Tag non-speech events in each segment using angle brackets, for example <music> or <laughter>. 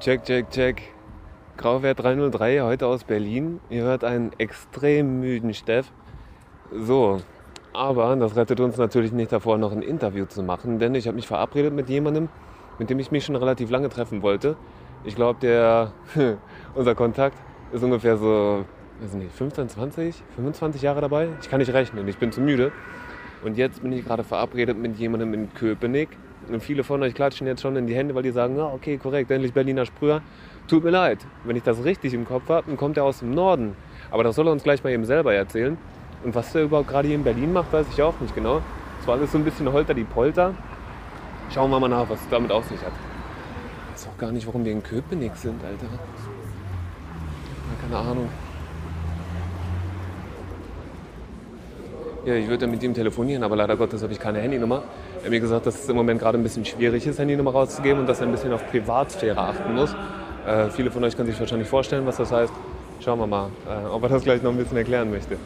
Check, check, check. Grauwert 303, heute aus Berlin. Ihr hört einen extrem müden Steff. So, aber das rettet uns natürlich nicht davor, noch ein Interview zu machen, denn ich habe mich verabredet mit jemandem, mit dem ich mich schon relativ lange treffen wollte. Ich glaube, der <laughs> unser Kontakt ist ungefähr so, weiß nicht, 15, 20, 25 Jahre dabei. Ich kann nicht rechnen, ich bin zu müde. Und jetzt bin ich gerade verabredet mit jemandem in Köpenick. Und viele von euch klatschen jetzt schon in die Hände, weil die sagen, ja, okay, korrekt, endlich Berliner Sprüher. Tut mir leid, wenn ich das richtig im Kopf habe, dann kommt er aus dem Norden. Aber das soll er uns gleich mal eben selber erzählen. Und was er überhaupt gerade hier in Berlin macht, weiß ich auch nicht genau. Es war alles so ein bisschen Holter die Polter. Schauen wir mal nach, was es damit auf sich hat. Ich weiß auch gar nicht, warum wir in Köpenick sind, Alter. Keine Ahnung. Ja, ich würde mit ihm telefonieren, aber leider Gottes habe ich keine Handynummer. Er hat mir gesagt, dass es im Moment gerade ein bisschen schwierig ist, Handynummer rauszugeben und dass er ein bisschen auf Privatsphäre achten muss. Äh, viele von euch können sich wahrscheinlich vorstellen, was das heißt. Schauen wir mal, äh, ob er das gleich noch ein bisschen erklären möchte.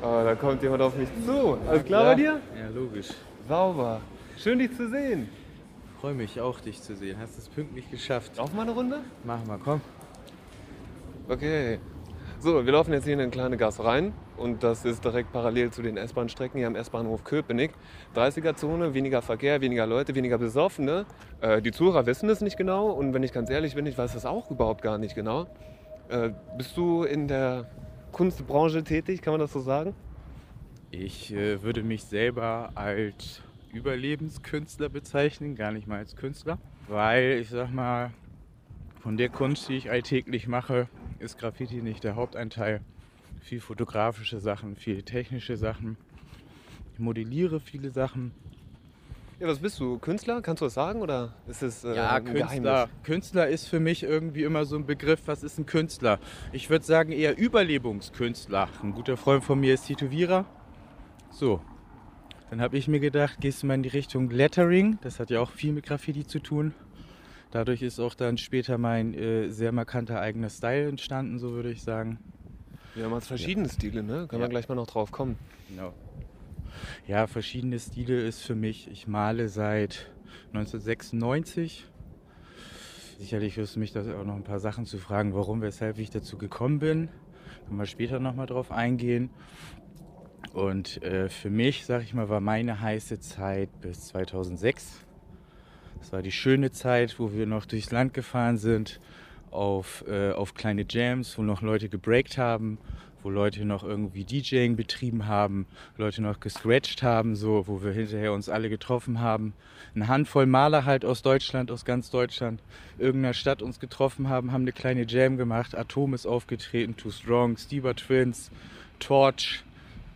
Oh, da kommt jemand auf mich zu. Alles klar bei dir? Ja, logisch. Sauber. Schön, dich zu sehen. Freue mich auch, dich zu sehen. Hast es pünktlich geschafft. Auf mal eine Runde? Mach mal, komm. Okay. So, wir laufen jetzt hier in eine kleine Gas rein und das ist direkt parallel zu den S-Bahn-Strecken hier am S-Bahnhof Köpenick. 30er-Zone, weniger Verkehr, weniger Leute, weniger Besoffene. Äh, die Zuhörer wissen es nicht genau und wenn ich ganz ehrlich bin, ich weiß das auch überhaupt gar nicht genau. Äh, bist du in der Kunstbranche tätig, kann man das so sagen? Ich äh, würde mich selber als Überlebenskünstler bezeichnen, gar nicht mal als Künstler, weil ich sag mal, von der Kunst, die ich alltäglich mache, ist Graffiti nicht der Hauptanteil. Viel fotografische Sachen, viel technische Sachen. Ich modelliere viele Sachen. Ja, was bist du? Künstler? Kannst du das sagen oder ist es äh, Ja, Künstler. Geheimnis? Künstler ist für mich irgendwie immer so ein Begriff. Was ist ein Künstler? Ich würde sagen eher Überlebungskünstler. Ein guter Freund von mir ist Tätowierer. So. Dann habe ich mir gedacht, gehst du mal in die Richtung Lettering. Das hat ja auch viel mit Graffiti zu tun. Dadurch ist auch dann später mein äh, sehr markanter eigener Style entstanden, so würde ich sagen. Wir haben jetzt verschiedene Stile, ne? Können Ja. wir gleich mal noch drauf kommen. Genau. Ja, verschiedene Stile ist für mich. Ich male seit 1996. Sicherlich wirst du mich da auch noch ein paar Sachen zu fragen, warum, weshalb ich dazu gekommen bin. Können wir später nochmal drauf eingehen. Und äh, für mich, sag ich mal, war meine heiße Zeit bis 2006. Das war die schöne Zeit, wo wir noch durchs Land gefahren sind, auf, äh, auf kleine Jams, wo noch Leute gebreakt haben, wo Leute noch irgendwie DJing betrieben haben, Leute noch gescratcht haben, so, wo wir hinterher uns alle getroffen haben. Eine Handvoll Maler halt aus Deutschland, aus ganz Deutschland, irgendeiner Stadt uns getroffen haben, haben eine kleine Jam gemacht. Atom ist aufgetreten, Too Strong, Stieber Twins, Torch.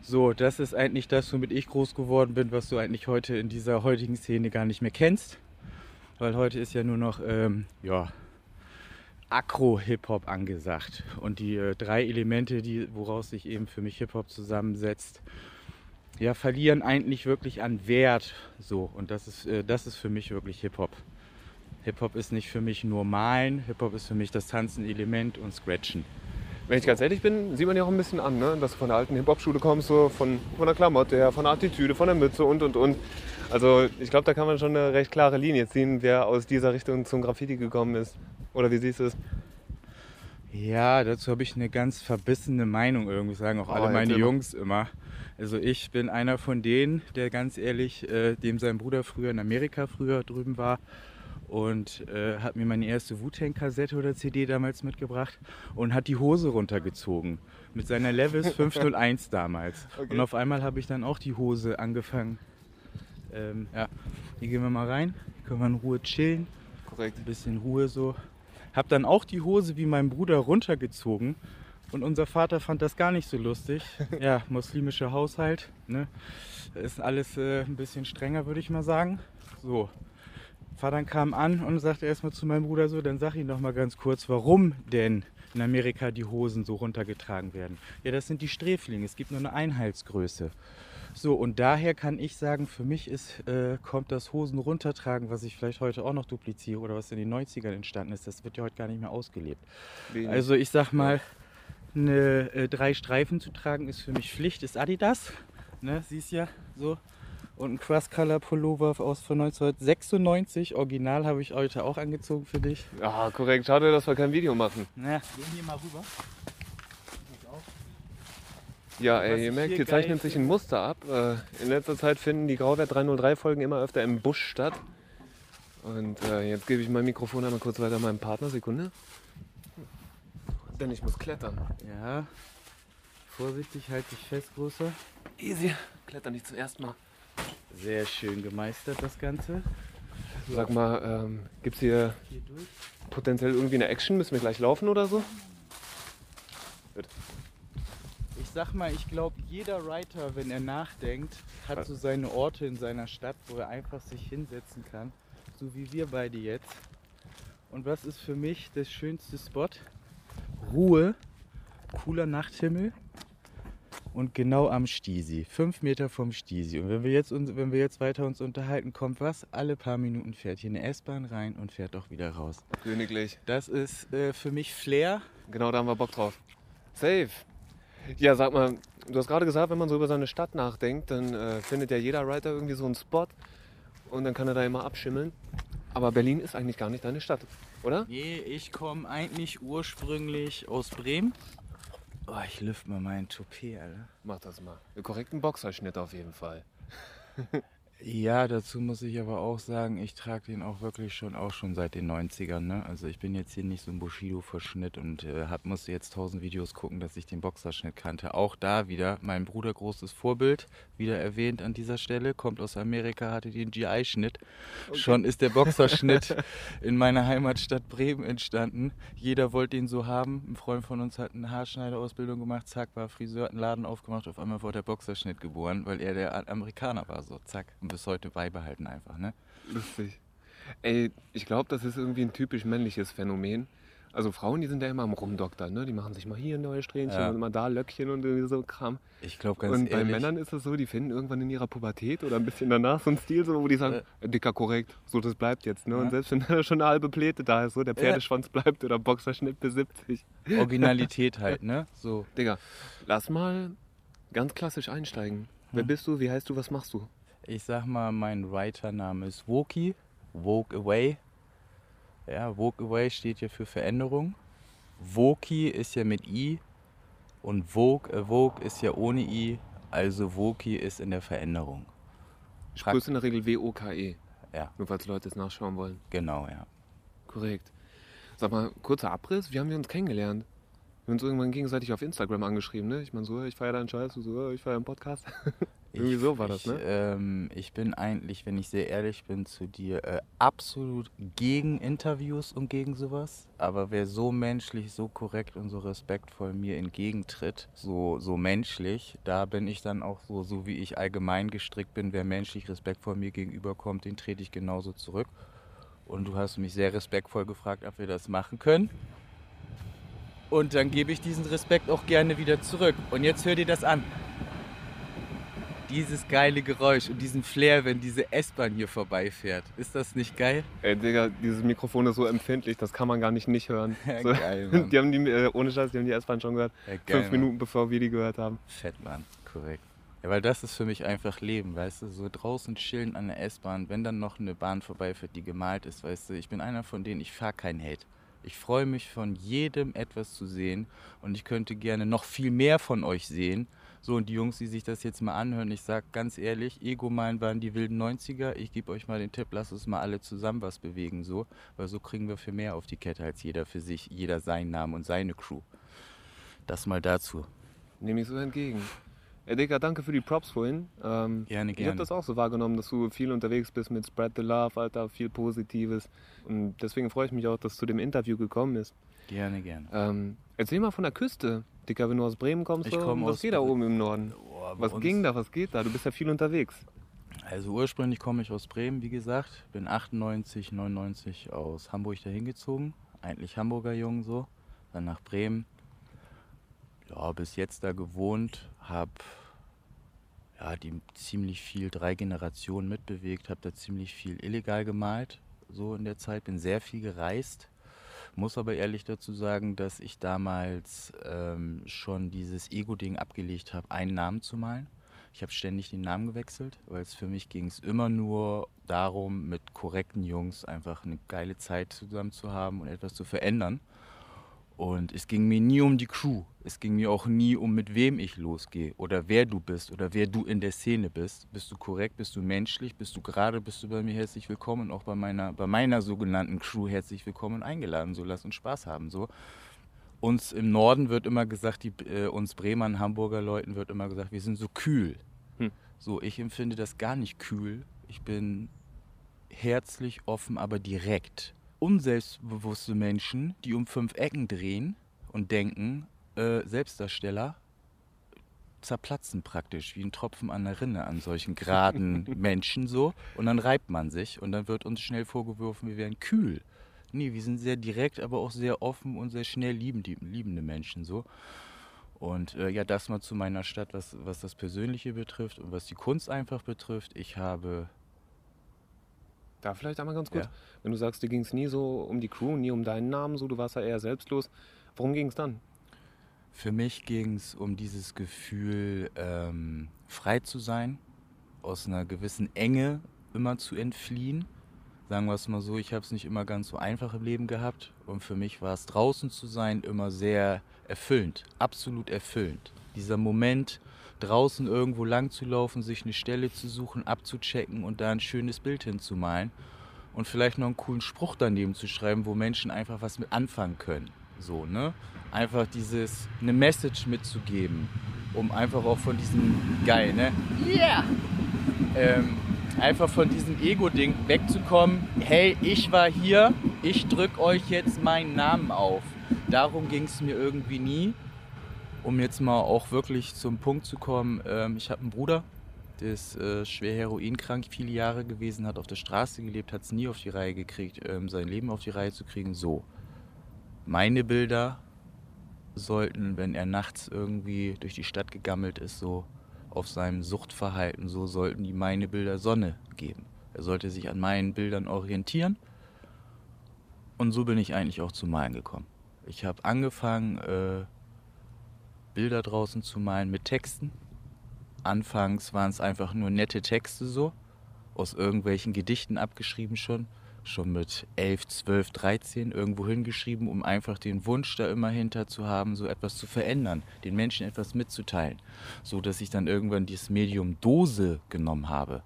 So, das ist eigentlich das, womit ich groß geworden bin, was du eigentlich heute in dieser heutigen Szene gar nicht mehr kennst. Weil heute ist ja nur noch, ähm, ja, Akro-Hip-Hop angesagt. Und die äh, drei Elemente, die, woraus sich eben für mich Hip-Hop zusammensetzt, ja, verlieren eigentlich wirklich an Wert. So, und das ist, äh, das ist für mich wirklich Hip-Hop. Hip-Hop ist nicht für mich nur Malen, Hip-Hop ist für mich das Tanzen-Element und Scratchen. Wenn ich ganz ehrlich bin, sieht man ja auch ein bisschen an, ne? dass du von der alten Hip-Hop-Schule kommst, so von, von der Klamotte her, von der Attitüde, von der Mütze und und und. Also ich glaube, da kann man schon eine recht klare Linie ziehen, wer aus dieser Richtung zum Graffiti gekommen ist. Oder wie siehst du es? Ja, dazu habe ich eine ganz verbissene Meinung irgendwie, sagen auch Oh, alle meine. Jungs immer. Also ich bin einer von denen, der ganz ehrlich, äh, dem sein Bruder früher in Amerika früher drüben war und äh, hat mir meine erste Wu-Tang-Kassette oder CD damals mitgebracht und hat die Hose runtergezogen mit seiner Levis <laughs> 501 damals. Okay. Und auf einmal habe ich dann auch die Hose angefangen. Ähm, ja, hier gehen wir mal rein, können wir in Ruhe chillen Korrekt. ein bisschen Ruhe so. Hab dann auch die Hose wie mein Bruder runtergezogen und unser Vater fand das gar nicht so lustig. <laughs> Ja, muslimischer Haushalt, ne? Ist alles äh, ein bisschen strenger, würde ich mal sagen. So. Vater kam an und sagte erstmal zu meinem Bruder so, dann sag ihn doch mal ganz kurz, warum denn in Amerika die Hosen so runtergetragen werden. Ja, das sind die Sträflinge, es gibt nur eine Einheitsgröße. So, und daher kann ich sagen, für mich ist, äh, kommt das Hosen runtertragen, was ich vielleicht heute auch noch dupliziere oder was in den 90ern entstanden ist, das wird ja heute gar nicht mehr ausgelebt. Wenig. Also ich sag mal, eine, äh, drei Streifen zu tragen ist für mich Pflicht, ist Adidas. Ne, siehst ja so. und ein Cross-Color-Pullover aus von 1996. Original habe ich heute auch angezogen für dich. Ja, korrekt. Schade, dass wir kein Video machen. Na, gehen hier mal rüber. Ja, ey, ihr merkt, hier hier zeichnet sich ein Muster ab. Äh, In letzter Zeit finden die Grauwert 303-Folgen immer öfter im Busch statt. Und äh, jetzt gebe ich mein Mikrofon einmal kurz weiter meinem Partner. Sekunde. Denn ich muss klettern. Ja. Vorsichtig, halt dich fest, Großer. Easy. Kletter nicht zum ersten Mal. Sehr schön gemeistert, das Ganze. Sag mal, ähm, gibt es hier Hier potenziell irgendwie eine Action? Müssen wir gleich laufen oder so? Ich sag mal, ich glaube, jeder Writer, wenn er nachdenkt, hat so seine Orte in seiner Stadt, wo er einfach sich hinsetzen kann. So wie wir beide jetzt. Und was ist für mich das schönste Spot? Ruhe, cooler Nachthimmel und genau am Stisi. Fünf Meter vom Stisi. Und wenn wir jetzt, uns, wenn wir jetzt weiter uns unterhalten, kommt was? Alle paar Minuten fährt hier eine S-Bahn rein und fährt auch wieder raus. Königlich. Das ist äh, für mich Flair. Genau, da haben wir Bock drauf. Safe. Ja, sag mal, du hast gerade gesagt, wenn man so über seine Stadt nachdenkt, dann äh, findet ja jeder Writer irgendwie so einen Spot und dann kann er da immer abschimmeln. Aber Berlin ist eigentlich gar nicht deine Stadt, oder? Nee, ich komme eigentlich ursprünglich aus Bremen. Oh, ich lüfte mal meinen Toupet, Alter. Mach das mal. Einen korrekten Boxerschnitt auf jeden Fall. <laughs> Ja, dazu muss ich aber auch sagen, ich trage den auch wirklich schon auch schon seit den 90ern. Ne? Also ich bin jetzt hier nicht so ein Bushido-Verschnitt und äh, hab, musste jetzt tausend Videos gucken, dass ich den Boxerschnitt kannte. Auch da wieder mein Bruder großes Vorbild, wieder erwähnt an dieser Stelle, kommt aus Amerika, hatte den GI-Schnitt. Schon ist der Boxerschnitt <laughs> in meiner Heimatstadt Bremen entstanden. Jeder wollte ihn so haben. Ein Freund von uns hat eine Haarschneiderausbildung gemacht, zack, war Friseur, hat einen Laden aufgemacht, auf einmal wurde der Boxerschnitt geboren, weil er der Amerikaner war, so zack. Und bis heute beibehalten einfach, ne? Lustig. Ey, ich glaube, das ist irgendwie ein typisch männliches Phänomen. Also Frauen, die sind ja immer am Rumdoktern, ne? Die machen sich mal hier neue Strähnchen Ja. und immer da Löckchen und irgendwie so Kram. Ich glaube ganz und bei ehrlich, Männern ist es so, die finden irgendwann in ihrer Pubertät oder ein bisschen danach so einen Stil, so, wo die sagen, äh, dicker korrekt, so das bleibt jetzt. Ne? Ja. Und selbst wenn da schon eine halbe Pläte da ist, so der Pferdeschwanz bleibt oder Boxerschnitt bis 70. Originalität <laughs> halt, ne? So. Digga, lass mal ganz klassisch einsteigen. Wer Hm. bist du, wie heißt du, was machst du? Ich sag mal, mein Writer-Name ist Woki, Woke Away. Ja, Woke Away steht ja für Veränderung. Woki ist ja mit I und Vogue, äh, Vogue ist ja ohne I, also Woki ist in der Veränderung. Frag- grüße in der Regel W-O-K-E. Ja, Nur falls Leute es nachschauen wollen. genau, ja. Korrekt. Sag mal, kurzer Abriss, wie haben wir uns kennengelernt? Wir haben uns irgendwann gegenseitig auf Instagram angeschrieben, ne? Ich meine so, ich feiere deinen Scheiß, du so, ich feiere einen Podcast. <laughs> Irgendwie Ich- so war das, ich, ne? Ähm, ich bin eigentlich, wenn ich sehr ehrlich bin zu dir, äh, absolut gegen Interviews und gegen sowas. Aber wer so menschlich, so korrekt und so respektvoll mir entgegentritt, so, so menschlich, da bin ich dann auch so, so wie ich allgemein gestrickt bin, wer menschlich respektvoll mir gegenüberkommt, den trete ich genauso zurück. Und du hast mich sehr respektvoll gefragt, ob wir das machen können. Und dann gebe ich diesen Respekt auch gerne wieder zurück. Und jetzt hör dir das an dieses geile Geräusch und diesen Flair, wenn diese S-Bahn hier vorbeifährt. Ist das nicht geil? Ey, Digga, dieses Mikrofon ist so empfindlich, das kann man gar nicht nicht hören. <laughs> Ja, so, geil, <laughs> Mann. die haben die, äh, ohne Scheiß, die haben die S-Bahn schon gehört. Ja, geil, fünf Mann. Minuten bevor wir die gehört haben. Fett, Mann. Korrekt. Ja, weil das ist für mich einfach Leben, weißt du? So draußen chillen an der S-Bahn, wenn dann noch eine Bahn vorbeifährt, die gemalt ist, weißt du? Ich bin einer von denen, ich fahre keinen Hate. Ich freue mich von jedem etwas zu sehen und ich könnte gerne noch viel mehr von euch sehen. So, und die Jungs, die sich das jetzt mal anhören, ich sag ganz ehrlich, Ego-Mine waren die wilden 90er. Ich gebe euch mal den Tipp, lasst uns mal alle zusammen was bewegen, so. Weil so kriegen wir für mehr auf die Kette als jeder für sich, jeder seinen Namen und seine Crew. Das mal dazu. Nehme ich so entgegen. Ey, Digga, danke für die Props vorhin. Ähm, Gerne, Ich habe gerne. das auch so wahrgenommen, dass du viel unterwegs bist mit Spread the Love, Alter, viel Positives. Und deswegen freue ich mich auch, dass zu dem Interview gekommen ist. Gerne, gerne. Ähm, erzähl mal von der Küste. Dicker, wenn du aus Bremen kommst, Ich komm was aus geht da oben im Norden? Bei Was ging da, was geht da? Du bist ja viel unterwegs. Also ursprünglich komme ich aus Bremen, wie gesagt. Bin 98, 99 aus Hamburg dahin gezogen. Eigentlich Hamburger Jung so. Dann nach Bremen. Ja, bis jetzt da gewohnt. Hab ja, die ziemlich viel, drei Generationen mitbewegt. Hab da ziemlich viel illegal gemalt. So in der Zeit. Bin sehr viel gereist. Muss aber ehrlich dazu sagen, dass ich damals ähm, schon dieses Ego-Ding abgelegt habe, einen Namen zu malen. Ich habe ständig den Namen gewechselt, weil es für mich ging es immer nur darum, mit korrekten Jungs einfach eine geile Zeit zusammen zu haben und etwas zu verändern. Und es ging mir nie um die Crew. Es ging mir auch nie um, mit wem ich losgehe oder wer du bist oder wer du in der Szene bist. Bist du korrekt, bist du menschlich, bist du gerade, bist du bei mir herzlich willkommen und auch bei meiner, bei meiner sogenannten Crew herzlich willkommen und eingeladen. So, lass uns Spaß haben. So. Uns im Norden wird immer gesagt, die, äh, uns Bremer, Hamburger Leuten wird immer gesagt, wir sind so kühl. Hm. So, ich empfinde das gar nicht kühl. Ich bin herzlich, offen, aber direkt unselbstbewusste Menschen, die um fünf Ecken drehen und denken, äh, Selbstdarsteller zerplatzen praktisch wie ein Tropfen an der Rinne an solchen geraden <laughs> Menschen so. Und dann reibt man sich und dann wird uns schnell vorgeworfen, wir wären kühl. Nee, wir sind sehr direkt, aber auch sehr offen und sehr schnell liebend, liebende Menschen so. Und äh, ja, das mal zu meiner Stadt, was, was das Persönliche betrifft und was die Kunst einfach betrifft. Ich habe da vielleicht einmal ganz kurz, ja. wenn du sagst, dir ging es nie so um die Crew, nie um deinen Namen, so du warst ja eher selbstlos. Worum ging es dann? Für mich ging es um dieses Gefühl, ähm, frei zu sein, aus einer gewissen Enge immer zu entfliehen. Sagen wir es mal so, ich habe es nicht immer ganz so einfach im Leben gehabt. Und für mich war es draußen zu sein immer sehr erfüllend, absolut erfüllend. Dieser Moment, draußen irgendwo lang zu laufen, sich eine Stelle zu suchen, abzuchecken und da ein schönes Bild hinzumalen und vielleicht noch einen coolen Spruch daneben zu schreiben, wo Menschen einfach was mit anfangen können. So, ne? Einfach dieses, eine Message mitzugeben, um einfach auch von diesem, geil, ne? Yeah! Ähm, einfach von diesem Ego-Ding wegzukommen. Hey, ich war hier, ich drück euch jetzt meinen Namen auf. Darum ging es mir irgendwie nie um jetzt mal auch wirklich zum Punkt zu kommen, ähm, ich habe einen Bruder, der ist äh, schwer heroinkrank, viele Jahre gewesen, hat auf der Straße gelebt, hat es nie auf die Reihe gekriegt, ähm, sein Leben auf die Reihe zu kriegen. So, meine Bilder sollten, wenn er nachts irgendwie durch die Stadt gegammelt ist, so auf seinem Suchtverhalten, so sollten die meine Bilder Sonne geben. Er sollte sich an meinen Bildern orientieren. Und so bin ich eigentlich auch zu Malen gekommen. Ich habe angefangen, äh, Bilder draußen zu malen mit Texten. Anfangs waren es einfach nur nette Texte so, aus irgendwelchen Gedichten abgeschrieben schon, schon mit 11, 12, 13 irgendwo hingeschrieben, um einfach den Wunsch da immer hinter zu haben, so etwas zu verändern, den Menschen etwas mitzuteilen, so dass ich dann irgendwann dieses Medium Dose genommen habe.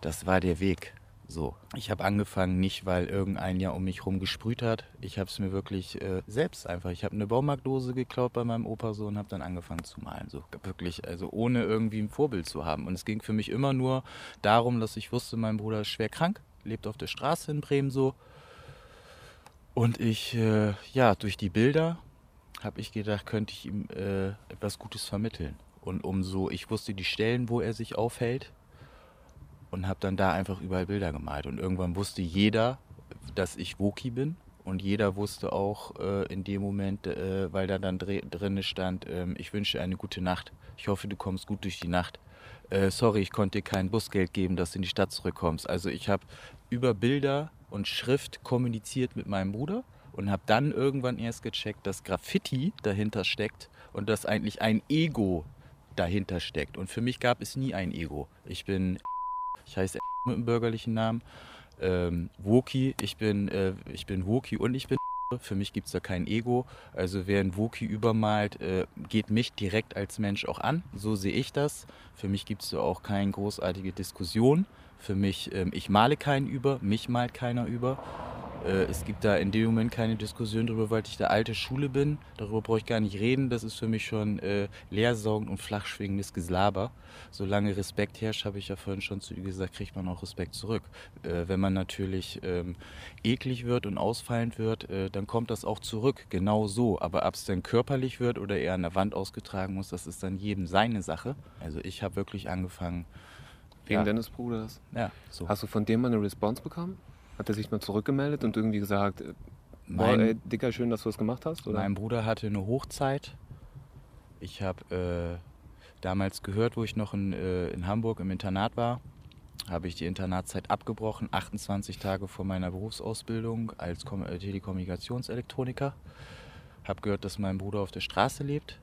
Das war der Weg. So, ich habe angefangen nicht, weil irgendein ja um mich rum gesprüht hat. Ich habe es mir wirklich äh, selbst einfach. Ich habe eine Baumarktdose geklaut bei meinem Opa so und habe dann angefangen zu malen. So wirklich, also ohne irgendwie ein Vorbild zu haben. Und es ging für mich immer nur darum, dass ich wusste, mein Bruder ist schwer krank, lebt auf der Straße in Bremen so. Und ich, äh, ja, durch die Bilder habe ich gedacht, könnte ich ihm äh, etwas Gutes vermitteln. Und umso, ich wusste die Stellen, wo er sich aufhält und habe dann da einfach überall Bilder gemalt. Und irgendwann wusste jeder, dass ich Woki bin. Und jeder wusste auch äh, in dem Moment, äh, weil da dann drin stand, äh, ich wünsche eine gute Nacht. Ich hoffe, du kommst gut durch die Nacht. Äh, sorry, ich konnte dir kein Busgeld geben, dass du in die Stadt zurückkommst. Also ich habe über Bilder und Schrift kommuniziert mit meinem Bruder und habe dann irgendwann erst gecheckt, dass Graffiti dahinter steckt und dass eigentlich ein Ego dahinter steckt. Und für mich gab es nie ein Ego. Ich bin <laughs> ich heiße <laughs> mit dem bürgerlichen Namen. Ähm, Woki, ich bin, äh, ich bin Woki und ich bin für mich gibt es da kein Ego. Also wer ein Woki übermalt, äh, geht mich direkt als Mensch auch an. So sehe ich das. Für mich gibt es da auch keine großartige Diskussion. Für mich, ähm, ich male keinen über, mich malt keiner über. Äh, es gibt da in dem Moment keine Diskussion darüber, weil ich der alte Schule bin. Darüber brauche ich gar nicht reden. Das ist für mich schon äh, leersaugend und flachschwingendes Geslaber. Solange Respekt herrscht, habe ich ja vorhin schon zu dir gesagt, kriegt man auch Respekt zurück. Äh, wenn man natürlich ähm, eklig wird und ausfallend wird, äh, dann kommt das auch zurück. Genau so. Aber ob es dann körperlich wird oder eher an der Wand ausgetragen muss, das ist dann jedem seine Sache. Also ich habe wirklich angefangen. Wegen ja. deines Bruders? Ja. So. Hast du von dem mal eine Response bekommen? Hat er sich mal zurückgemeldet und irgendwie gesagt, äh, boah, ey, Dicker, schön, dass du das gemacht hast? Oder? Mein Bruder hatte eine Hochzeit. Ich habe äh, damals gehört, wo ich noch in, äh, in Hamburg im Internat war, habe ich die Internatszeit abgebrochen, 28 Tage vor meiner Berufsausbildung als Kom äh, Telekommunikationselektroniker. Habe gehört, dass mein Bruder auf der Straße lebt.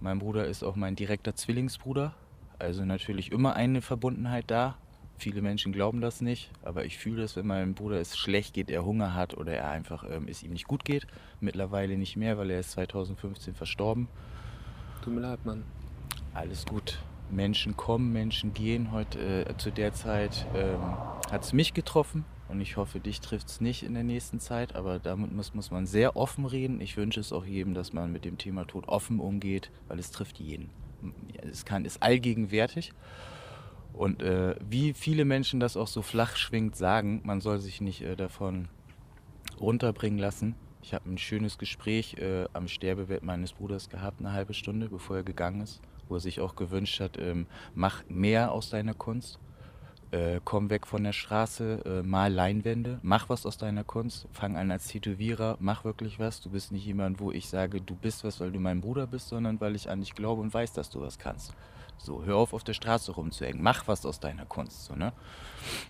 Mein Bruder ist auch mein direkter Zwillingsbruder. Also natürlich immer eine Verbundenheit da. Viele Menschen glauben das nicht, aber ich fühle das, wenn meinem Bruder es schlecht geht, er Hunger hat oder er einfach ähm, es ihm nicht gut geht. Mittlerweile nicht mehr, weil er ist 2015 verstorben. Tut mir leid, Mann. Alles gut. Menschen kommen, Menschen gehen. Heute äh, zu der Zeit ähm, hat es mich getroffen und ich hoffe, dich trifft es nicht in der nächsten Zeit. Aber damit muss, muss man sehr offen reden. Ich wünsche es auch jedem, dass man mit dem Thema Tod offen umgeht, weil es trifft jeden. Es kann, ist allgegenwärtig. Und äh, wie viele Menschen das auch so flach schwingt sagen, man soll sich nicht äh, davon runterbringen lassen. Ich habe ein schönes Gespräch äh, am Sterbebett meines Bruders gehabt, eine halbe Stunde, bevor er gegangen ist, wo er sich auch gewünscht hat, ähm, mach mehr aus deiner Kunst. Äh, komm weg von der Straße, äh, mal Leinwände, mach was aus deiner Kunst, fang an als Tätowierer, mach wirklich was. Du bist nicht jemand, wo ich sage, du bist was, weil du mein Bruder bist, sondern weil ich an dich glaube und weiß, dass du was kannst. So, hör auf, auf der Straße rumzuhängen. Mach was aus deiner Kunst. So, ne?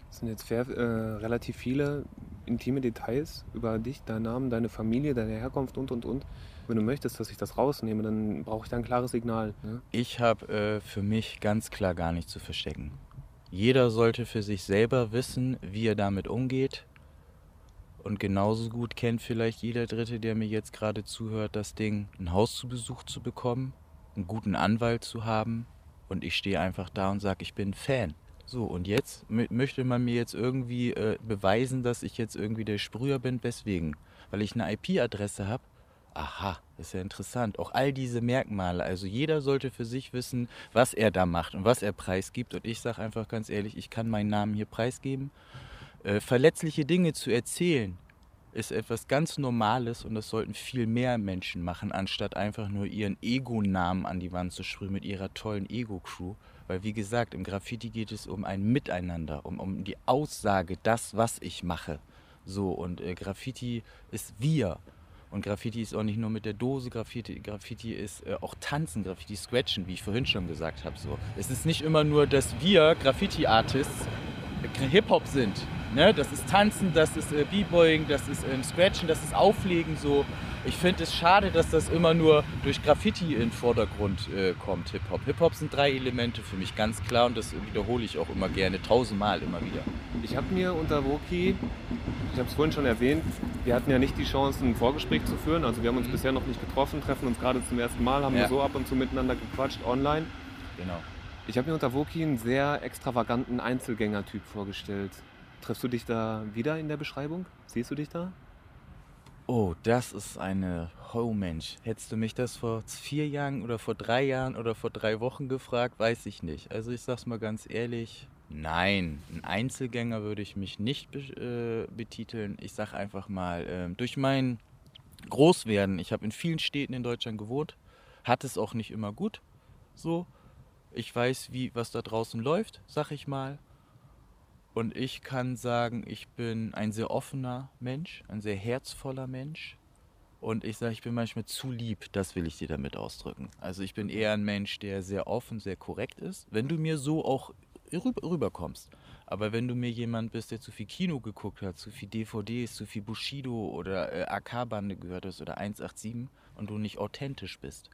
Das sind jetzt äh, relativ viele intime Details über dich, deinen Namen, deine Familie, deine Herkunft und, und, und. Wenn du möchtest, dass ich das rausnehme, dann brauche ich da ein klares Signal. Ne? Ich habe äh, für mich ganz klar gar nichts zu verstecken. Jeder sollte für sich selber wissen, wie er damit umgeht. Und genauso gut kennt vielleicht jeder Dritte, der mir jetzt gerade zuhört, das Ding, ein Haus zu Besuch zu bekommen, einen guten Anwalt zu haben, und ich stehe einfach da und sage, ich bin Fan. So, und jetzt möchte man mir jetzt irgendwie äh, beweisen, dass ich jetzt irgendwie der Sprüher bin. Weswegen? Weil ich eine IP-Adresse habe. Aha, ist ja interessant. Auch all diese Merkmale. Also jeder sollte für sich wissen, was er da macht und was er preisgibt. Und ich sage einfach ganz ehrlich, ich kann meinen Namen hier preisgeben. Äh, verletzliche Dinge zu erzählen, ist etwas ganz Normales und das sollten viel mehr Menschen machen, anstatt einfach nur ihren Ego-Namen an die Wand zu sprühen mit ihrer tollen Ego-Crew. Weil wie gesagt, im Graffiti geht es um ein Miteinander, um, um die Aussage, das, was ich mache. So, und äh, Graffiti ist wir. Und Graffiti ist auch nicht nur mit der Dose Graffiti, Graffiti ist äh, auch Tanzen, Graffiti Scratchen, wie ich vorhin schon gesagt habe. So. Es ist nicht immer nur, dass wir Graffiti-Artists Hip-Hop sind. Ne? Das ist Tanzen, das ist äh, B-Boying, das ist äh, Scratchen, das ist Auflegen so. Ich finde es schade, dass das immer nur durch Graffiti in den Vordergrund äh, kommt, Hip-Hop. Hip-Hop sind drei Elemente für mich, ganz klar und das wiederhole ich auch immer gerne, tausendmal immer wieder. Ich habe mir unter Woki, ich habe es vorhin schon erwähnt, wir hatten ja nicht die Chance, ein Vorgespräch zu führen. Also wir haben uns mhm. bisher noch nicht getroffen, treffen uns gerade zum ersten Mal, haben ja. nur so ab und zu miteinander gequatscht online. Genau. Ich habe mir unter Woki einen sehr extravaganten Einzelgänger-Typ vorgestellt. Triffst du dich da wieder in der Beschreibung? Siehst du dich da? Oh, das ist eine. Oh Mensch, hättest du mich das vor vier Jahren oder vor drei Jahren oder vor drei Wochen gefragt, weiß ich nicht. Also ich sag's mal ganz ehrlich, nein, ein Einzelgänger würde ich mich nicht be äh, betiteln. Ich sag einfach mal, äh, durch mein Großwerden, ich habe in vielen Städten in Deutschland gewohnt, hat es auch nicht immer gut. So, ich weiß, wie was da draußen läuft, sag ich mal. Und ich kann sagen, ich bin ein sehr offener Mensch, ein sehr herzvoller Mensch. Und ich sage, ich bin manchmal zu lieb, das will ich dir damit ausdrücken. Also ich bin eher ein Mensch, der sehr offen, sehr korrekt ist. Wenn du mir so auch rüber, rüberkommst. Aber wenn du mir jemand bist, der zu viel Kino geguckt hat, zu viel DVDs, zu viel Bushido oder äh, AK-Bande gehört hast oder 187 und du nicht authentisch bist,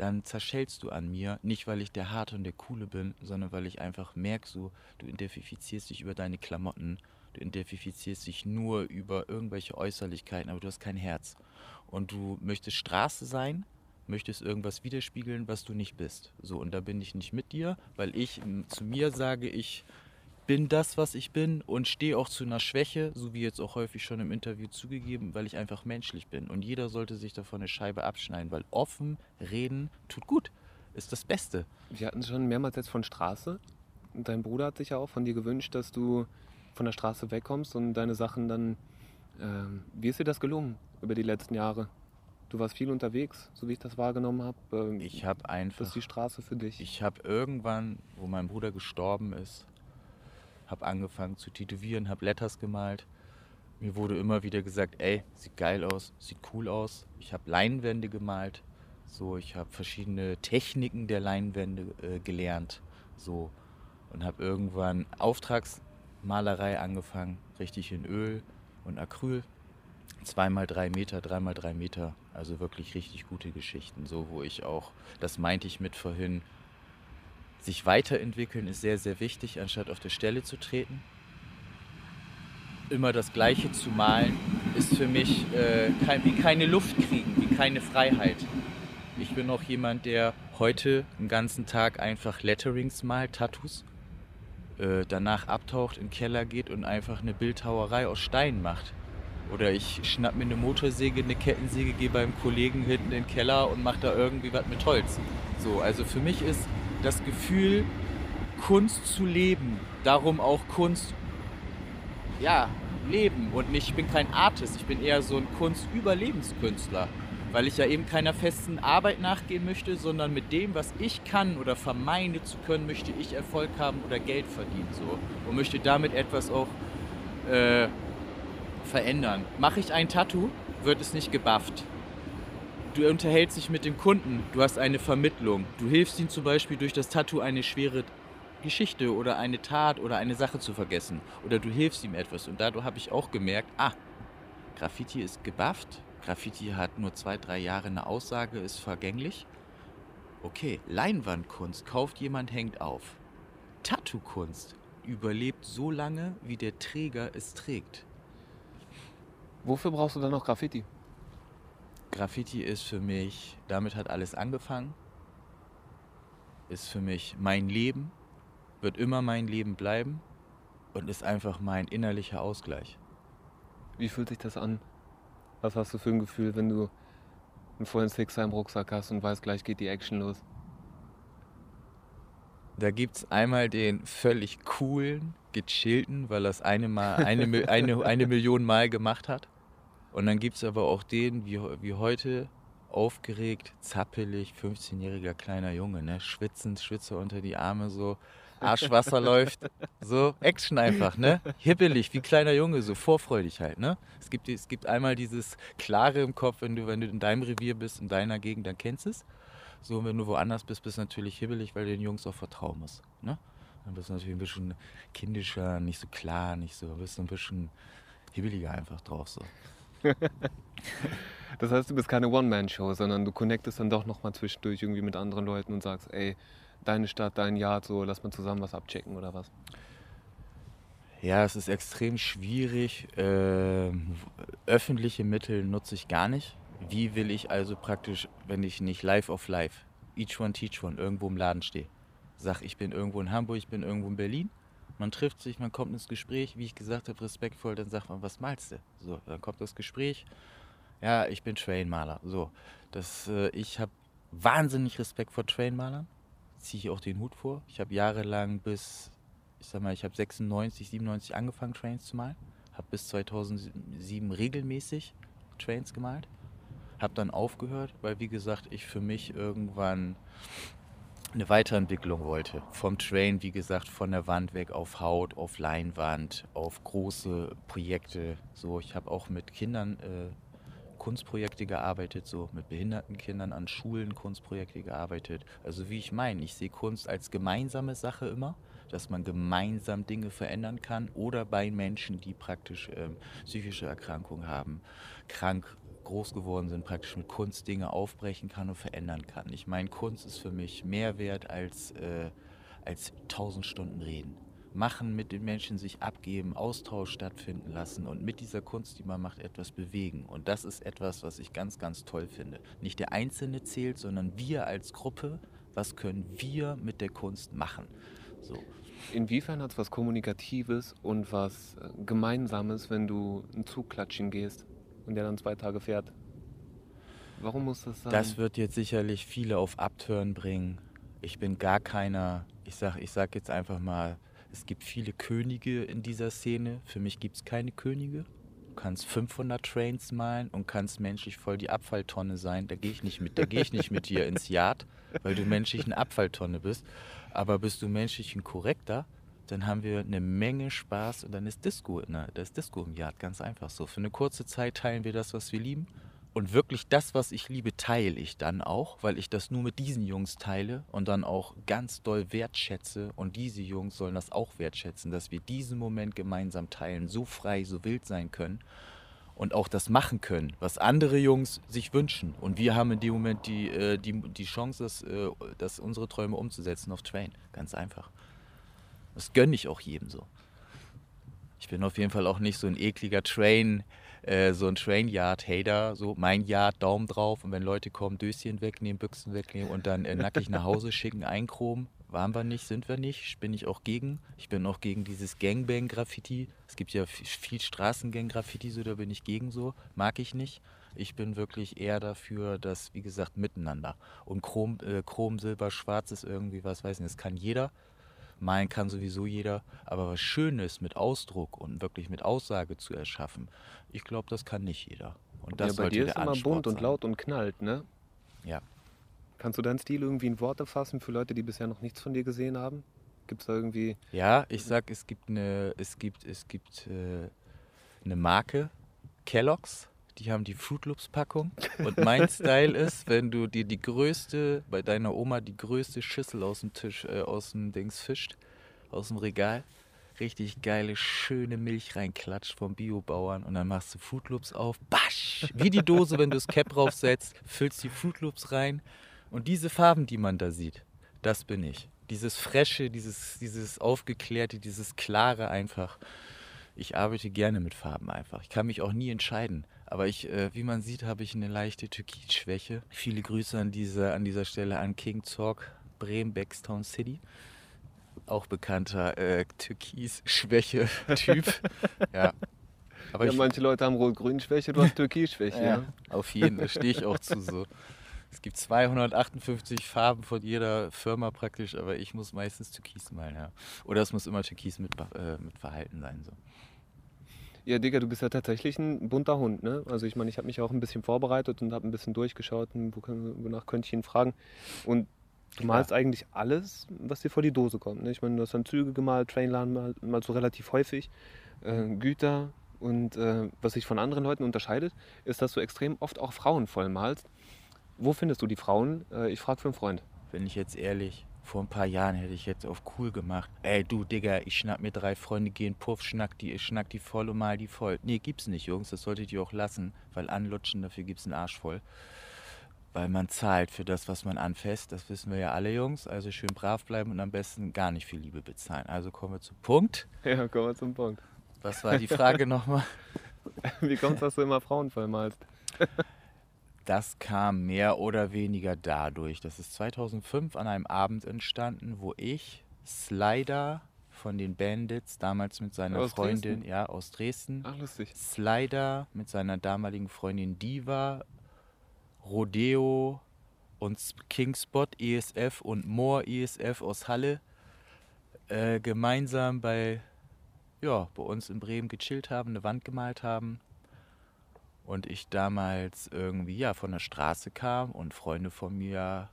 dann zerschellst du an mir, nicht weil ich der Harte und der Coole bin, sondern weil ich einfach merke, so, du identifizierst dich über deine Klamotten, du identifizierst dich nur über irgendwelche Äußerlichkeiten, aber du hast kein Herz. Und du möchtest Straße sein, möchtest irgendwas widerspiegeln, was du nicht bist. So, und da bin ich nicht mit dir, weil ich zu mir sage, ich bin das, was ich bin und stehe auch zu einer Schwäche, so wie jetzt auch häufig schon im Interview zugegeben, weil ich einfach menschlich bin. Und jeder sollte sich davon eine Scheibe abschneiden, weil offen reden tut gut, ist das Beste. Wir hatten schon mehrmals jetzt von Straße. Dein Bruder hat sich ja auch von dir gewünscht, dass du von der Straße wegkommst und deine Sachen dann. Ähm, wie ist dir das gelungen über die letzten Jahre? Du warst viel unterwegs, so wie ich das wahrgenommen habe. Ähm, ich habe einfach. Das ist die Straße für dich. Ich habe irgendwann, wo mein Bruder gestorben ist, habe angefangen zu tätowieren, habe Letters gemalt. Mir wurde immer wieder gesagt, ey, sieht geil aus, sieht cool aus. Ich habe Leinwände gemalt. So, ich habe verschiedene Techniken der Leinwände äh, gelernt. So und habe irgendwann Auftragsmalerei angefangen, richtig in Öl und Acryl. Zweimal drei Meter, dreimal drei Meter, also wirklich richtig gute Geschichten. So, wo ich auch, das meinte ich mit vorhin, sich weiterentwickeln ist sehr, sehr wichtig, anstatt auf der Stelle zu treten. Immer das Gleiche zu malen ist für mich äh, kein, wie keine Luft kriegen, wie keine Freiheit. Ich bin auch jemand, der heute den ganzen Tag einfach Letterings malt, Tattoos, äh, danach abtaucht, in den Keller geht und einfach eine Bildhauerei aus Stein macht. Oder ich schnapp mir eine Motorsäge, eine Kettensäge, gehe beim Kollegen hinten in den Keller und mache da irgendwie was mit Holz. So, also für mich ist das Gefühl, Kunst zu leben, darum auch Kunst, ja, leben und nicht, ich bin kein Artist, ich bin eher so ein Kunstüberlebenskünstler, weil ich ja eben keiner festen Arbeit nachgehen möchte, sondern mit dem, was ich kann oder vermeine zu können, möchte ich Erfolg haben oder Geld verdienen so und möchte damit etwas auch äh, verändern. Mache ich ein Tattoo, wird es nicht gebufft. Du unterhältst dich mit dem Kunden, du hast eine Vermittlung. Du hilfst ihm zum Beispiel durch das Tattoo eine schwere Geschichte oder eine Tat oder eine Sache zu vergessen. Oder du hilfst ihm etwas. Und dadurch habe ich auch gemerkt, ah, Graffiti ist gebufft. Graffiti hat nur zwei, drei Jahre eine Aussage, ist vergänglich. Okay, Leinwandkunst kauft jemand, hängt auf. Tattoo-Kunst überlebt so lange, wie der Träger es trägt. Wofür brauchst du dann noch Graffiti? Graffiti ist für mich, damit hat alles angefangen, ist für mich mein Leben, wird immer mein Leben bleiben und ist einfach mein innerlicher Ausgleich. Wie fühlt sich das an? Was hast du für ein Gefühl, wenn du einen vollen Sixer im Rucksack hast und weißt, gleich geht die Action los? Da gibt es einmal den völlig coolen, gechillten, weil er es eine, Mal, eine, eine, eine Million Mal gemacht hat. Und dann gibt es aber auch den, wie, wie heute, aufgeregt, zappelig, 15-jähriger kleiner Junge, ne? schwitzend, Schwitze unter die Arme, so Arschwasser läuft, so Action einfach, ne? Hibbelig, wie kleiner Junge, so vorfreudig halt, ne? Es gibt, es gibt einmal dieses Klare im Kopf, wenn du, wenn du in deinem Revier bist, in deiner Gegend, dann kennst du es. So, wenn du woanders bist, bist du natürlich hibbelig, weil du den Jungs auch vertrauen musst. Ne? Dann bist du natürlich ein bisschen kindischer, nicht so klar, nicht so, bist du ein bisschen hibbeliger einfach drauf. So. <laughs> das heißt, du bist keine One-Man-Show, sondern du connectest dann doch nochmal zwischendurch irgendwie mit anderen Leuten und sagst, ey, deine Stadt, dein Jahr, so lass mal zusammen was abchecken oder was? Ja, es ist extrem schwierig. Ähm, öffentliche Mittel nutze ich gar nicht. Wie will ich also praktisch, wenn ich nicht live auf live, each one teach one, irgendwo im Laden stehe, sag, ich bin irgendwo in Hamburg, ich bin irgendwo in Berlin, man trifft sich, man kommt ins Gespräch, wie ich gesagt habe, respektvoll, dann sagt man, was malst du? So, dann kommt das Gespräch, ja, ich bin Trainmaler. So, das, äh, ich habe wahnsinnig Respekt vor Trainmalern, ziehe ich auch den Hut vor. Ich habe jahrelang bis, ich sag mal, ich habe 96, 97 angefangen, Trains zu malen, habe bis 2007 regelmäßig Trains gemalt habe dann aufgehört, weil wie gesagt, ich für mich irgendwann eine Weiterentwicklung wollte. Vom Train, wie gesagt, von der Wand weg auf Haut, auf Leinwand, auf große Projekte. So, ich habe auch mit Kindern äh, Kunstprojekte gearbeitet, so mit behinderten Kindern an Schulen Kunstprojekte gearbeitet. Also wie ich meine, ich sehe Kunst als gemeinsame Sache immer, dass man gemeinsam Dinge verändern kann oder bei Menschen, die praktisch ähm, psychische Erkrankungen haben, krank groß geworden sind, praktisch mit Kunst Dinge aufbrechen kann und verändern kann. Ich meine, Kunst ist für mich mehr wert als, äh, als tausend Stunden reden. Machen, mit den Menschen sich abgeben, Austausch stattfinden lassen und mit dieser Kunst, die man macht, etwas bewegen. Und das ist etwas, was ich ganz, ganz toll finde. Nicht der Einzelne zählt, sondern wir als Gruppe, was können wir mit der Kunst machen? So. Inwiefern hat es was Kommunikatives und was äh, Gemeinsames, wenn du einen Zug klatschen gehst? Und der dann zwei Tage fährt. Warum muss das sein? Das wird jetzt sicherlich viele auf Abtören bringen. Ich bin gar keiner, ich sag, ich sag jetzt einfach mal, es gibt viele Könige in dieser Szene. Für mich gibt es keine Könige. Du kannst 500 Trains malen und kannst menschlich voll die Abfalltonne sein. Da gehe ich nicht mit, da gehe ich nicht mit dir ins Yard, weil du menschlich eine Abfalltonne bist. Aber bist du menschlich ein korrekter, dann haben wir eine Menge Spaß und dann ist Disco, na, da ist Disco im Yard, ganz einfach so. Für eine kurze Zeit teilen wir das, was wir lieben. Und wirklich das, was ich liebe, teile ich dann auch, weil ich das nur mit diesen Jungs teile und dann auch ganz doll wertschätze. Und diese Jungs sollen das auch wertschätzen, dass wir diesen Moment gemeinsam teilen, so frei, so wild sein können. und auch das machen können, was andere Jungs sich wünschen. Und wir haben in dem Moment die, äh, die, die Chance, das, äh, das unsere Träume umzusetzen auf Train. Ganz einfach. Das gönne ich auch jedem so. Ich bin auf jeden Fall auch nicht so ein ekliger Train, äh, so ein Train-Yard-Hater. So mein Yard, Daumen drauf und wenn Leute kommen, Döschen wegnehmen, Büchsen wegnehmen und dann äh, nackig nach Hause <laughs> schicken, einchromen. Waren wir nicht, sind wir nicht, bin ich auch gegen. Ich bin auch gegen dieses Gangbang-Graffiti. Es gibt ja viel Straßengang-Graffiti, so da bin ich gegen so. Mag ich nicht. Ich bin wirklich eher dafür, dass, wie gesagt, miteinander. Und Chrom, äh, Chrom Silber, Schwarz ist irgendwie, was weiß ich, das kann jeder. Malen kann sowieso jeder. Aber was Schönes mit Ausdruck und wirklich mit Aussage zu erschaffen, ich glaube, das kann nicht jeder. Und das ja, bei dir ist immer bunt sein. und laut und knallt, ne? Ja, Kannst du deinen Stil irgendwie in Worte fassen für Leute, die bisher noch nichts von dir gesehen haben? Gibt es da irgendwie. Ja, ich sag, es gibt eine, es gibt, es gibt äh, eine Marke, Kellogg's, die haben die Fruit Loops Packung. Und mein <laughs> Style ist, wenn du dir die größte, bei deiner Oma die größte Schüssel aus dem Tisch, äh, aus dem Dings fischt, aus dem Regal, richtig geile, schöne Milch reinklatscht vom Biobauern und dann machst du Fruit Loops auf, basch, wie die Dose, wenn du das Cap draufsetzt, füllst die Fruit Loops rein und diese Farben, die man da sieht, das bin ich. Dieses Fresche, dieses, dieses Aufgeklärte, dieses Klare einfach. Ich arbeite gerne mit Farben einfach. Ich kann mich auch nie entscheiden. Aber ich, äh, wie man sieht, habe ich eine leichte Türkisschwäche. Viele Grüße an, diese, an dieser Stelle an King Zorg, Bremen, Backstown City. Auch bekannter äh, Türkis-Schwäche-Typ. <laughs> ja. Aber ja, ich, manche Leute haben Rot-Grün-Schwäche, du hast Türkis-Schwäche. ja, ja, auf jeden Fall stehe ich auch zu so. Es gibt 258 Farben von jeder Firma praktisch, aber ich muss meistens Türkis malen, ja. Oder es muss immer Türkis mit, äh, mit Verhalten sein. So. Ja, Digga, du bist ja tatsächlich ein bunter Hund, ne? Also ich meine, ich habe mich auch ein bisschen vorbereitet und habe ein bisschen durchgeschaut, wonach könnte ich ihn fragen. Und du malst ja. eigentlich alles, was dir vor die Dose kommt. Ne? Ich meine, du hast dann Züge gemalt, Trainline mal, mal so relativ häufig, äh, Güter. Und äh, was sich von anderen Leuten unterscheidet, ist, dass du extrem oft auch Frauen voll malst. Wo findest du die Frauen? Äh, ich frage für einen Freund. Bin ich jetzt ehrlich, vor ein paar Jahren hätte ich jetzt auf cool gemacht. Ey, du, Digga, ich schnapp mir drei Freunde, gehen Puff, schnack die, ich schnack die voll und mal die voll. Nee, gibt's nicht, Jungs, das solltet ihr auch lassen, weil anlutschen, dafür gibt's einen Arsch voll. Weil man zahlt für das, was man anfasst, das wissen wir ja alle, Jungs. Also schön brav bleiben und am besten gar nicht viel Liebe bezahlen. Also kommen wir zum Punkt. Ja, kommen wir zum Punkt. Was war die Frage <laughs> nochmal? Wie kommt es, dass du immer Frauen voll malst? <laughs> Das kam mehr oder weniger dadurch. Das ist 2005 an einem Abend entstanden, wo ich Slider von den Bandits, damals mit seiner aus Freundin, Dresden? ja, aus Dresden. Ach, lustig. Slider mit seiner damaligen Freundin Diva, Rodeo und Kingspot ESF und Moore ESF aus Halle äh, gemeinsam bei, ja, bei uns in Bremen gechillt haben, eine Wand gemalt haben und ich damals irgendwie ja von der Straße kam und Freunde von mir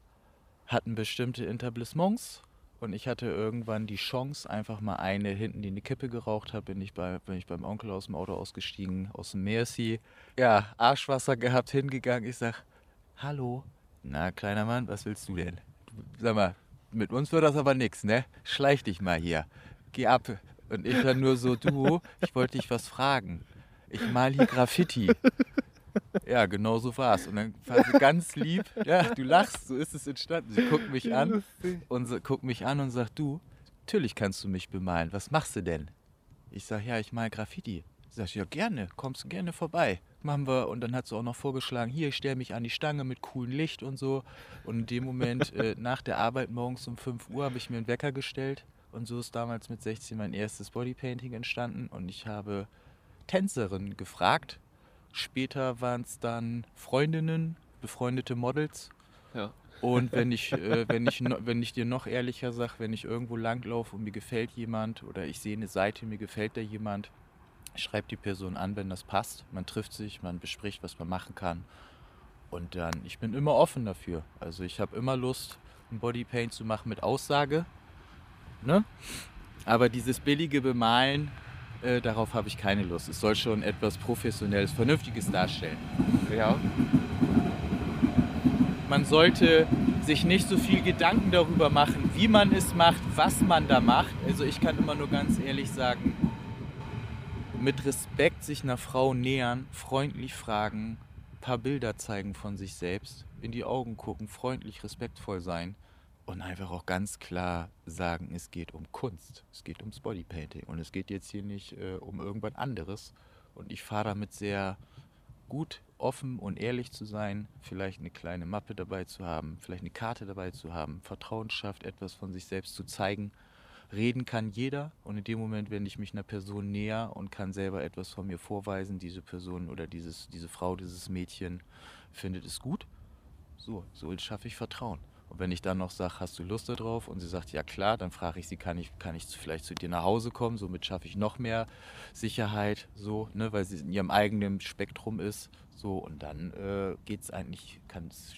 hatten bestimmte Etablissements und ich hatte irgendwann die Chance, einfach mal eine hinten, die eine Kippe geraucht hat, bin ich, bei, bin ich beim Onkel aus dem Auto ausgestiegen, aus dem Merci. Ja, Arschwasser gehabt, hingegangen. Ich sag, hallo. Na, kleiner Mann, was willst du denn? Sag mal, mit uns wird das aber nichts, ne? Schleich dich mal hier. Geh ab. Und ich dann nur so, du, ich wollte dich was fragen ich mal hier Graffiti. Ja, genau so war es. Und dann war sie ganz lieb, ja, du lachst, so ist es entstanden. Sie guckt mich an und guckt mich an und sagt, du, natürlich kannst du mich bemalen. Was machst du denn? Ich sage, ja, ich mal Graffiti. Sie sagt, ja, gerne, kommst gerne vorbei. Machen wir. Und dann hat sie auch noch vorgeschlagen, hier, ich stelle mich an die Stange mit coolem Licht und so. Und in dem Moment, äh, nach der Arbeit morgens um 5 Uhr, habe ich mir einen Wecker gestellt. Und so ist damals mit 16 mein erstes Bodypainting entstanden. Und ich habe Tänzerin gefragt. Später waren es dann Freundinnen, befreundete Models. Ja. Und wenn ich, <laughs> äh, wenn, ich, wenn ich dir noch ehrlicher sage, wenn ich irgendwo langlaufe und mir gefällt jemand oder ich sehe eine Seite, mir gefällt da jemand, schreibt die Person an, wenn das passt. Man trifft sich, man bespricht, was man machen kann. Und dann, ich bin immer offen dafür. Also ich habe immer Lust, ein Bodypaint zu machen mit Aussage. Ne? Aber dieses billige Bemalen, äh, darauf habe ich keine Lust. Es soll schon etwas Professionelles, Vernünftiges darstellen. Ja. Man sollte sich nicht so viel Gedanken darüber machen, wie man es macht, was man da macht. Also ich kann immer nur ganz ehrlich sagen, mit Respekt sich einer Frau nähern, freundlich fragen, ein paar Bilder zeigen von sich selbst, in die Augen gucken, freundlich, respektvoll sein und einfach auch ganz klar sagen, es geht um Kunst, es geht ums Bodypainting und es geht jetzt hier nicht äh, um irgendwas anderes. Und ich fahre damit sehr gut, offen und ehrlich zu sein, vielleicht eine kleine Mappe dabei zu haben, vielleicht eine Karte dabei zu haben, Vertrauen schafft, etwas von sich selbst zu zeigen. Reden kann jeder und in dem Moment wende ich mich einer Person näher und kann selber etwas von mir vorweisen. Diese Person oder dieses, diese Frau, dieses Mädchen findet es gut. So, so schaffe ich Vertrauen. Und wenn ich dann noch sage, hast du Lust darauf? Und sie sagt, ja klar, dann frage ich sie, kann ich, kann ich vielleicht zu dir nach Hause kommen? Somit schaffe ich noch mehr Sicherheit, so, ne, weil sie in ihrem eigenen Spektrum ist. So, und dann äh, geht es eigentlich, kann es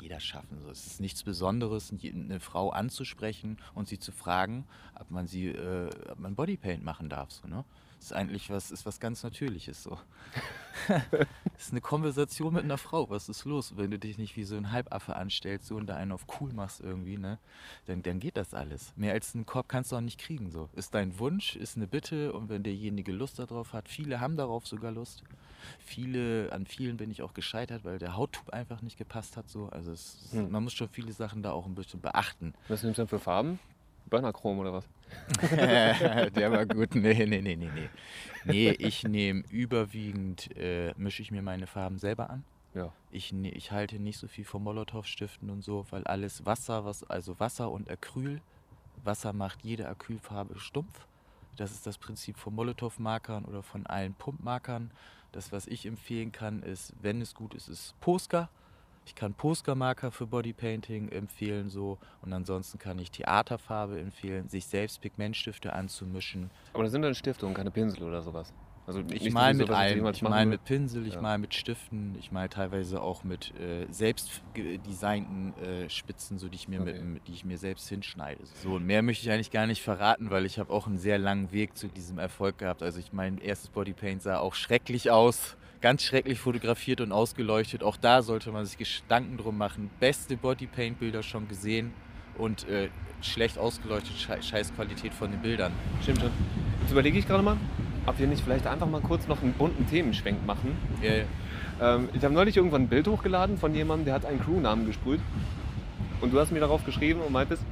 jeder schaffen. So, es ist nichts Besonderes, eine Frau anzusprechen und sie zu fragen, ob man sie, äh, ob man Bodypaint machen darf. So, ne? ist eigentlich was, ist was ganz Natürliches so. <laughs> ist eine Konversation mit einer Frau. Was ist los? Wenn du dich nicht wie so ein Halbaffe anstellst so, und da einen auf cool machst irgendwie, ne? Dann, dann geht das alles. Mehr als einen Korb kannst du auch nicht kriegen. So. Ist dein Wunsch, ist eine Bitte und wenn derjenige Lust darauf hat, viele haben darauf sogar Lust. Viele, an vielen bin ich auch gescheitert, weil der Hauttub einfach nicht gepasst hat. So. Also es, hm. man muss schon viele Sachen da auch ein bisschen beachten. Was nimmst du denn für Farben? Burnerchrom oder was? <laughs> der war gut. Nee, nee, nee, nee, nee. Nee, ich nehme überwiegend, äh, mische ich mir meine Farben selber an. Ja. Ich, ne, ich halte nicht so viel von Molotow-Stiften und so, weil alles Wasser, was, also Wasser und Acryl, Wasser macht jede Acrylfarbe stumpf. Das ist das Prinzip von Molotow-Markern oder von allen Pumpmarkern. Das, was ich empfehlen kann, ist, wenn es gut ist, ist Posca. Ich kann Posca-Marker für Bodypainting empfehlen so und ansonsten kann ich Theaterfarbe empfehlen, sich selbst Pigmentstifte anzumischen. Aber das sind dann Stifte und keine Pinsel oder sowas. Also ich mal mit allem. Ich mal mit Pinsel, ich ja. mal mit Stiften, ich mal teilweise auch mit äh, selbst designten äh, Spitzen, so die ich mir okay. mit, die ich mir selbst hinschneide. So und mehr möchte ich eigentlich gar nicht verraten, weil ich habe auch einen sehr langen Weg zu diesem Erfolg gehabt. Also ich mein erstes Bodypaint sah auch schrecklich aus ganz schrecklich fotografiert und ausgeleuchtet. Auch da sollte man sich Gedanken drum machen. Beste Bodypaint-Bilder schon gesehen und äh, schlecht ausgeleuchtet, scheiß Qualität von den Bildern. Stimmt schon. Jetzt überlege ich gerade mal, ob wir nicht vielleicht einfach mal kurz noch einen bunten Themenschwenk machen. Yeah. Ähm, ich habe neulich irgendwann ein Bild hochgeladen von jemandem, der hat einen Crewnamen gesprüht. Und du hast mir darauf geschrieben und meintest,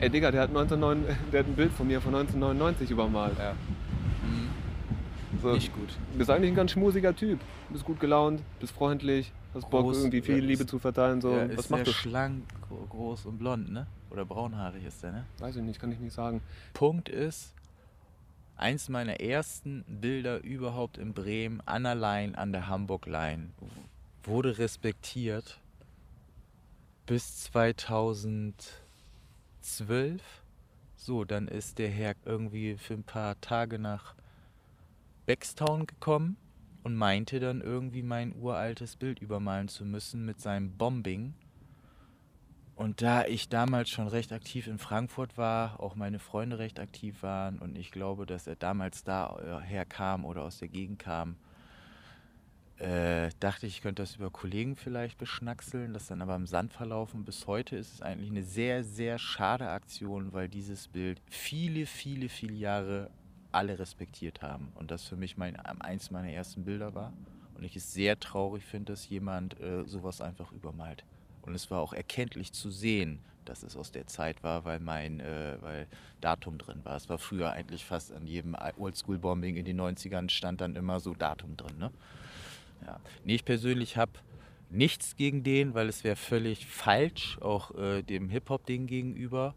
ey Digga, der hat, 1909, <laughs> der hat ein Bild von mir von 1999 übermalt. Ja. So, Nicht gut. Du bist eigentlich ein ganz schmusiger Typ. Du bist gut gelaunt, bist freundlich, hast Bock, irgendwie viel Liebe zu verteilen. So. Ja, Was macht das? schlank, groß und blond, ne? Oder braunhaarig ist der, ne? Weiß ich nicht, kann ich nicht sagen. Punkt ist, eins meiner ersten Bilder überhaupt in Bremen, an der Line, an der Hamburg Line, wurde respektiert bis 2012. So, dann ist der Herr irgendwie für ein paar Tage nach Beckstown gekommen und meinte dann irgendwie mein uraltes Bild übermalen zu müssen mit seinem Bombing. Und da ich damals schon recht aktiv in Frankfurt war, auch meine Freunde recht aktiv waren und ich glaube, dass er damals daher kam oder aus der Gegend kam, äh, dachte ich, ich könnte das über Kollegen vielleicht beschnackseln, das dann aber im Sand verlaufen. Bis heute ist es eigentlich eine sehr, sehr schade Aktion, weil dieses Bild viele, viele, viele Jahre alle respektiert haben. Und das für mich mein, eins meiner ersten Bilder war. Und ich es sehr traurig finde, dass jemand äh, sowas einfach übermalt. Und es war auch erkenntlich zu sehen, dass es aus der Zeit war, weil mein äh, weil Datum drin war. Es war früher eigentlich fast an jedem Oldschool-Bombing in den 90ern stand dann immer so Datum drin. Ne? Ja. Nee, ich persönlich habe nichts gegen den, weil es wäre völlig falsch, auch äh, dem Hip-Hop-Ding gegenüber.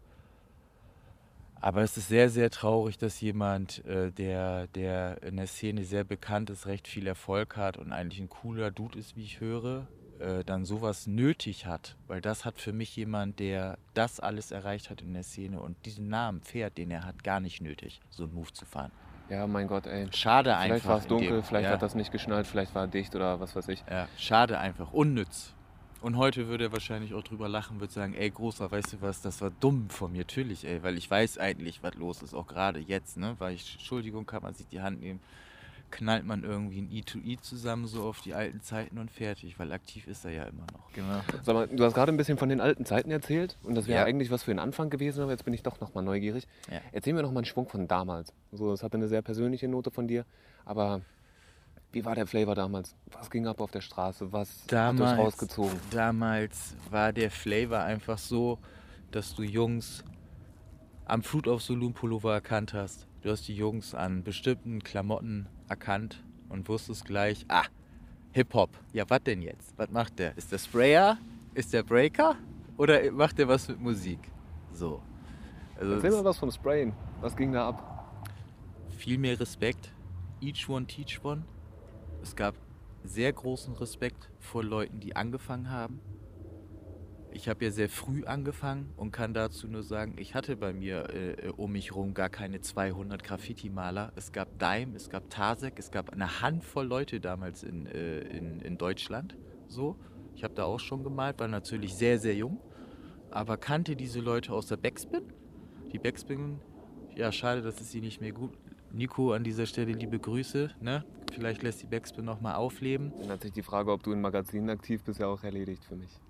Aber es ist sehr, sehr traurig, dass jemand, äh, der, der in der Szene sehr bekannt ist, recht viel Erfolg hat und eigentlich ein cooler Dude ist, wie ich höre, äh, dann sowas nötig hat. Weil das hat für mich jemand, der das alles erreicht hat in der Szene und diesen Namen fährt, den er hat, gar nicht nötig, so einen Move zu fahren. Ja, mein Gott, ey. Schade einfach. Vielleicht war es dunkel, vielleicht ja. hat das nicht geschnallt, vielleicht war dicht oder was weiß ich. Ja, schade einfach, unnütz. Und heute würde er wahrscheinlich auch drüber lachen, würde sagen, ey Großer, weißt du was, das war dumm von mir, natürlich, ey, weil ich weiß eigentlich, was los ist, auch gerade jetzt, ne, weil ich, Entschuldigung, kann man sich die Hand nehmen, knallt man irgendwie ein E2E zusammen so auf die alten Zeiten und fertig, weil aktiv ist er ja immer noch. Genau. Sag mal, du hast gerade ein bisschen von den alten Zeiten erzählt und das wäre Ja. eigentlich was für den Anfang gewesen, aber jetzt bin ich doch nochmal neugierig. Ja. Erzähl mir noch mal einen Schwung von damals. So, das hatte eine sehr persönliche Note von dir, aber wie war der Flavor damals? Was ging ab auf der Straße? Was hat Damals, dich rausgezogen? damals war der Flavor einfach so, dass du Jungs am Flut auf Saloon Pullover erkannt hast. Du hast die Jungs an bestimmten Klamotten erkannt und wusstest gleich, ah, Hip-Hop. Ja, was denn jetzt? Was macht der? Ist der Sprayer? Ist der Breaker? Oder macht der was mit Musik? So. Also Erzähl mal was vom Sprayen. Was ging da ab? viel mehr Respekt. Each one teach one. Es gab sehr großen Respekt vor Leuten, die angefangen haben. Ich habe ja sehr früh angefangen und kann dazu nur sagen, ich hatte bei mir äh, um mich herum gar keine 200 Graffiti-Maler. Es gab Daim, es gab Tasek, es gab eine Handvoll Leute damals in, äh, in, in Deutschland. So, ich habe da auch schon gemalt, war natürlich sehr, sehr jung, aber kannte diese Leute aus der Backspin. Die Backspin, ja, schade, dass es sie nicht mehr gut. Nico, an dieser Stelle liebe Grüße. Ne? Vielleicht lässt die Backspin nochmal aufleben. Sich die Frage, ob du in Magazinen aktiv bist, ja auch erledigt für mich.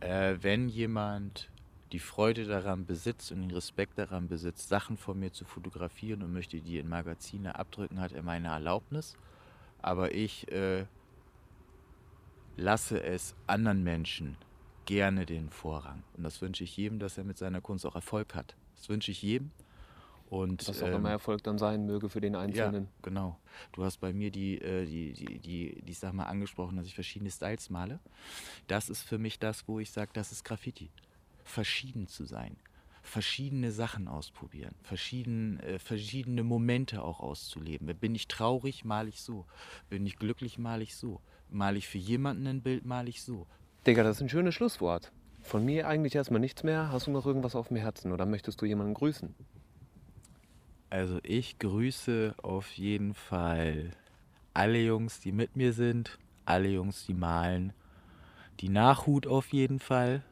Äh, wenn jemand die Freude daran besitzt und den Respekt daran besitzt, Sachen von mir zu fotografieren und möchte die in Magazine abdrücken, hat er meine Erlaubnis. Aber ich äh, lasse es anderen Menschen gerne den Vorrang. Und das wünsche ich jedem, dass er mit seiner Kunst auch Erfolg hat. Das wünsche ich jedem. Und, Was auch ähm, immer Erfolg dann sein möge für den Einzelnen. ja, genau. Du hast bei mir die, äh, die, die, die, die Sache mal angesprochen, dass ich verschiedene Styles male. Das ist für mich das, wo ich sage, das ist Graffiti. Verschieden zu sein. Verschiedene Sachen ausprobieren. Verschieden, äh, verschiedene Momente auch auszuleben. Bin ich traurig, male ich so. Bin ich glücklich, male ich so. Male ich für jemanden ein Bild, male ich so. Digga, das ist ein schönes Schlusswort. Von mir eigentlich erstmal nichts mehr. Hast du noch irgendwas auf dem Herzen oder möchtest du jemanden grüßen? Also ich grüße auf jeden Fall alle Jungs, die mit mir sind, alle Jungs, die malen, die Nachhut auf jeden Fall.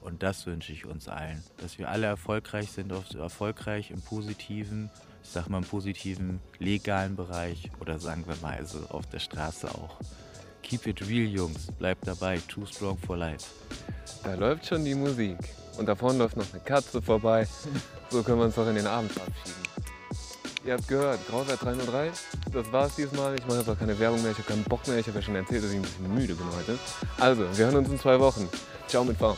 Und das wünsche ich uns allen, dass wir alle erfolgreich sind, auf, erfolgreich im positiven, ich sag mal im positiven, legalen Bereich oder sagen wir mal also auf der Straße auch. Keep it real, Jungs, bleibt dabei, too strong for life. Da läuft schon die Musik. Und da vorne läuft noch eine Katze vorbei. So können wir uns doch in den Abend verabschieden. Ihr habt gehört, Grauwert 303. Das war's diesmal. Ich mache jetzt auch keine Werbung mehr. Ich habe keinen Bock mehr. Ich habe ja schon erzählt, dass ich ein bisschen müde bin heute. Also, wir hören uns in zwei Wochen. Ciao mit V.